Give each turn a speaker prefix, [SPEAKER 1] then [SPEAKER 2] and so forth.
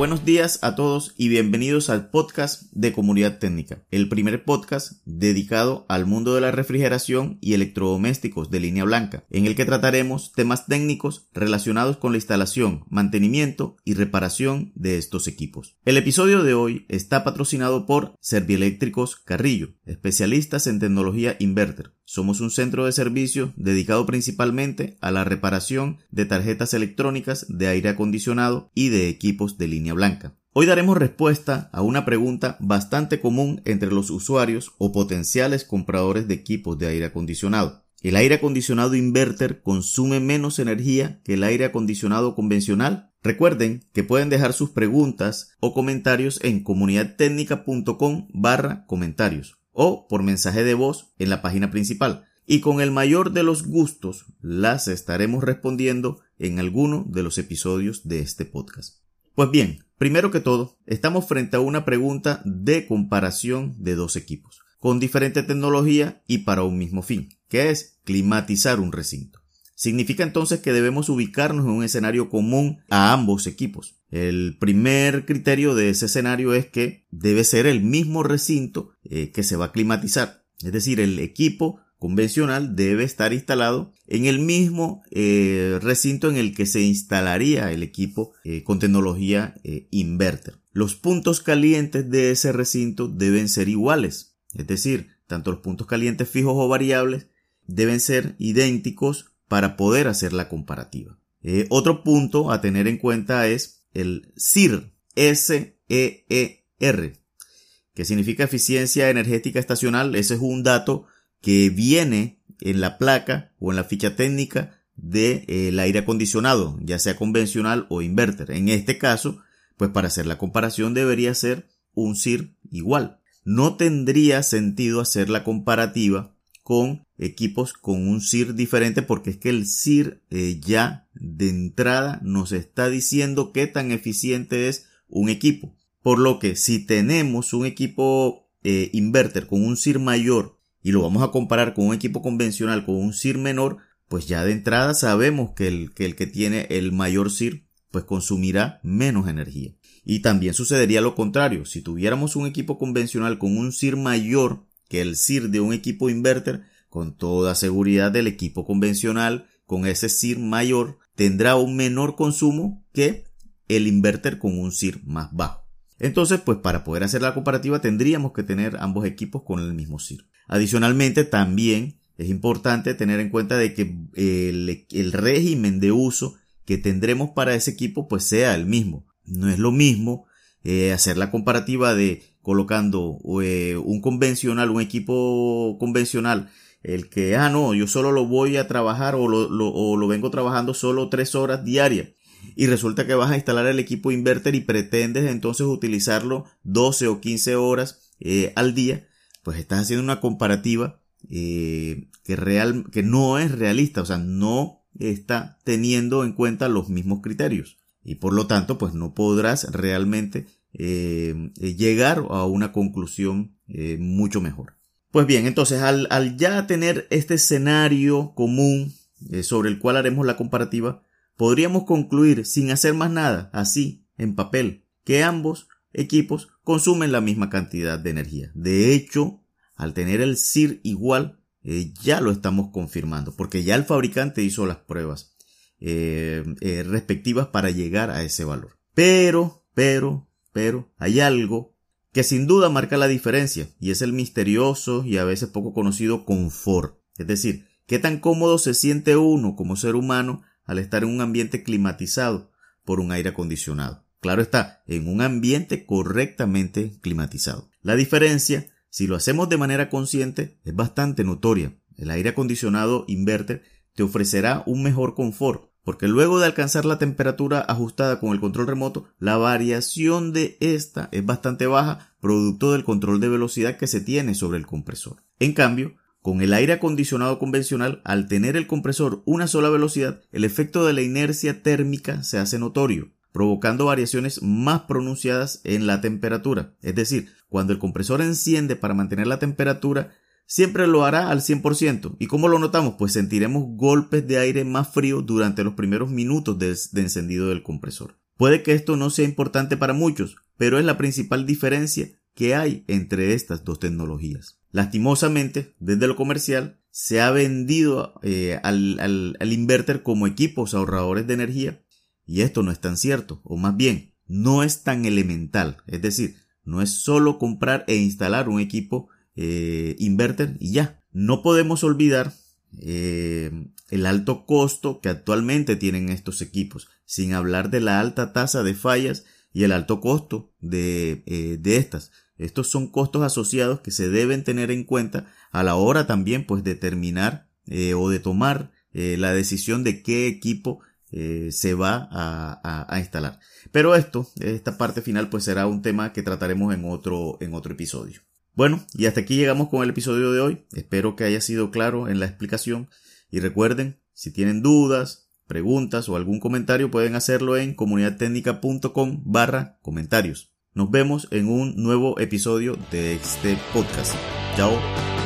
[SPEAKER 1] buenos días a todos y bienvenidos al podcast de Comunidad Técnica, el primer podcast dedicado al mundo de la refrigeración y electrodomésticos de línea blanca, en el que trataremos temas técnicos relacionados con la instalación, mantenimiento y reparación de estos equipos. El episodio de hoy está patrocinado por Servieléctricos Carrillo, especialistas en tecnología inverter somos un centro de servicio dedicado principalmente a la reparación de tarjetas electrónicas de aire acondicionado y de equipos de línea blanca. Hoy daremos respuesta a una pregunta bastante común entre los usuarios o potenciales compradores de equipos de aire acondicionado. ¿El aire acondicionado inverter consume menos energía que el aire acondicionado convencional? Recuerden que pueden dejar sus preguntas o comentarios en comunidadtecnica.com barra comentarios o por mensaje de voz en la página principal y con el mayor de los gustos las estaremos respondiendo en alguno de los episodios de este podcast. Pues bien, primero que todo, estamos frente a una pregunta de comparación de dos equipos, con diferente tecnología y para un mismo fin, que es climatizar un recinto. Significa entonces que debemos ubicarnos en un escenario común a ambos equipos. El primer criterio de ese escenario es que debe ser el mismo recinto eh, que se va a climatizar. Es decir, el equipo convencional debe estar instalado en el mismo eh, recinto en el que se instalaría el equipo eh, con tecnología inverter. Los puntos calientes de ese recinto deben ser iguales. Es decir, tanto los puntos calientes fijos o variables deben ser idénticos para poder hacer la comparativa. Eh, otro punto a tener en cuenta es el SIR, S-E-E-R, que significa eficiencia energética estacional. Ese es un dato que viene en la placa o en la ficha técnica del de, aire acondicionado, ya sea convencional o inverter. En este caso, pues para hacer la comparación debería ser un SIR igual. No tendría sentido hacer la comparativa con equipos con un SIR diferente porque es que el SIR eh, ya de entrada nos está diciendo qué tan eficiente es un equipo. Por lo que si tenemos un equipo eh, inverter con un SIR mayor y lo vamos a comparar con un equipo convencional con un SIR menor, pues ya de entrada sabemos que el que, el que tiene el mayor SIR pues consumirá menos energía. Y también sucedería lo contrario, si tuviéramos un equipo convencional con un SIR mayor que el SIR de un equipo inverter, con toda seguridad el equipo convencional con ese SIR mayor tendrá un menor consumo que el inverter con un SIR más bajo. Entonces, pues para poder hacer la comparativa tendríamos que tener ambos equipos con el mismo SIR. Adicionalmente, también es importante tener en cuenta de que el, el régimen de uso que tendremos para ese equipo pues sea el mismo. No es lo mismo eh, hacer la comparativa de colocando eh, un convencional, un equipo convencional, el que, ah, no, yo solo lo voy a trabajar o lo, o lo vengo trabajando solo tres horas diarias. Y resulta que vas a instalar el equipo inverter y pretendes entonces utilizarlo 12 o 15 horas eh, al día, pues estás haciendo una comparativa que, real, que no es realista, o sea, no está teniendo en cuenta los mismos criterios y por lo tanto pues no podrás realmente eh, eh, llegar a una conclusión eh, mucho mejor. Pues bien, entonces al, al ya tener este escenario común sobre el cual haremos la comparativa, podríamos concluir sin hacer más nada, así, en papel, que ambos equipos consumen la misma cantidad de energía. De hecho, al tener el SIR igual, ya lo estamos confirmando, porque ya el fabricante hizo las pruebas respectivas para llegar a ese valor. Pero, pero, pero, hay algo que sin duda marca la diferencia y es el misterioso y a veces poco conocido confort. Es decir, qué tan cómodo se siente uno como ser humano al estar en un ambiente climatizado por un aire acondicionado. Claro está, en un ambiente correctamente climatizado. La diferencia, si lo hacemos de manera consciente, es bastante notoria. El aire acondicionado inverter te ofrecerá un mejor confort, porque luego de alcanzar la temperatura ajustada con el control remoto, la variación de esta es bastante baja, producto del control de velocidad que se tiene sobre el compresor. En cambio, con el aire acondicionado convencional, al tener el compresor una sola velocidad, el efecto de la inercia térmica se hace notorio, provocando variaciones más pronunciadas en la temperatura. Es decir, cuando el compresor enciende para mantener la temperatura, siempre lo hará al 100%. ¿Y cómo lo notamos? Pues sentiremos golpes de aire más frío durante los primeros minutos de, encendido del compresor. Puede que esto no sea importante para muchos, pero es la principal diferencia que hay entre estas dos tecnologías. Lastimosamente, desde lo comercial, se ha vendido eh, al, al inverter como equipos ahorradores de energía y esto no es tan cierto, o más bien, no es tan elemental. Es decir, no es solo comprar e instalar un equipo eh, inverter y ya. No podemos olvidar eh, el alto costo que actualmente tienen estos equipos, sin hablar de la alta tasa de fallas y el alto costo de, eh, de estas. Estos son costos asociados que se deben tener en cuenta a la hora también pues de terminar o de tomar la decisión de qué equipo se va a, a, instalar. Pero esto, esta parte final, pues será un tema que trataremos en otro, en otro episodio. Bueno, y hasta aquí llegamos con el episodio de hoy. Espero que haya sido claro en la explicación. Y recuerden, si tienen dudas, preguntas o algún comentario pueden hacerlo en comunidadtecnica.com barra comentarios. Nos vemos en un nuevo episodio de este podcast. Chao.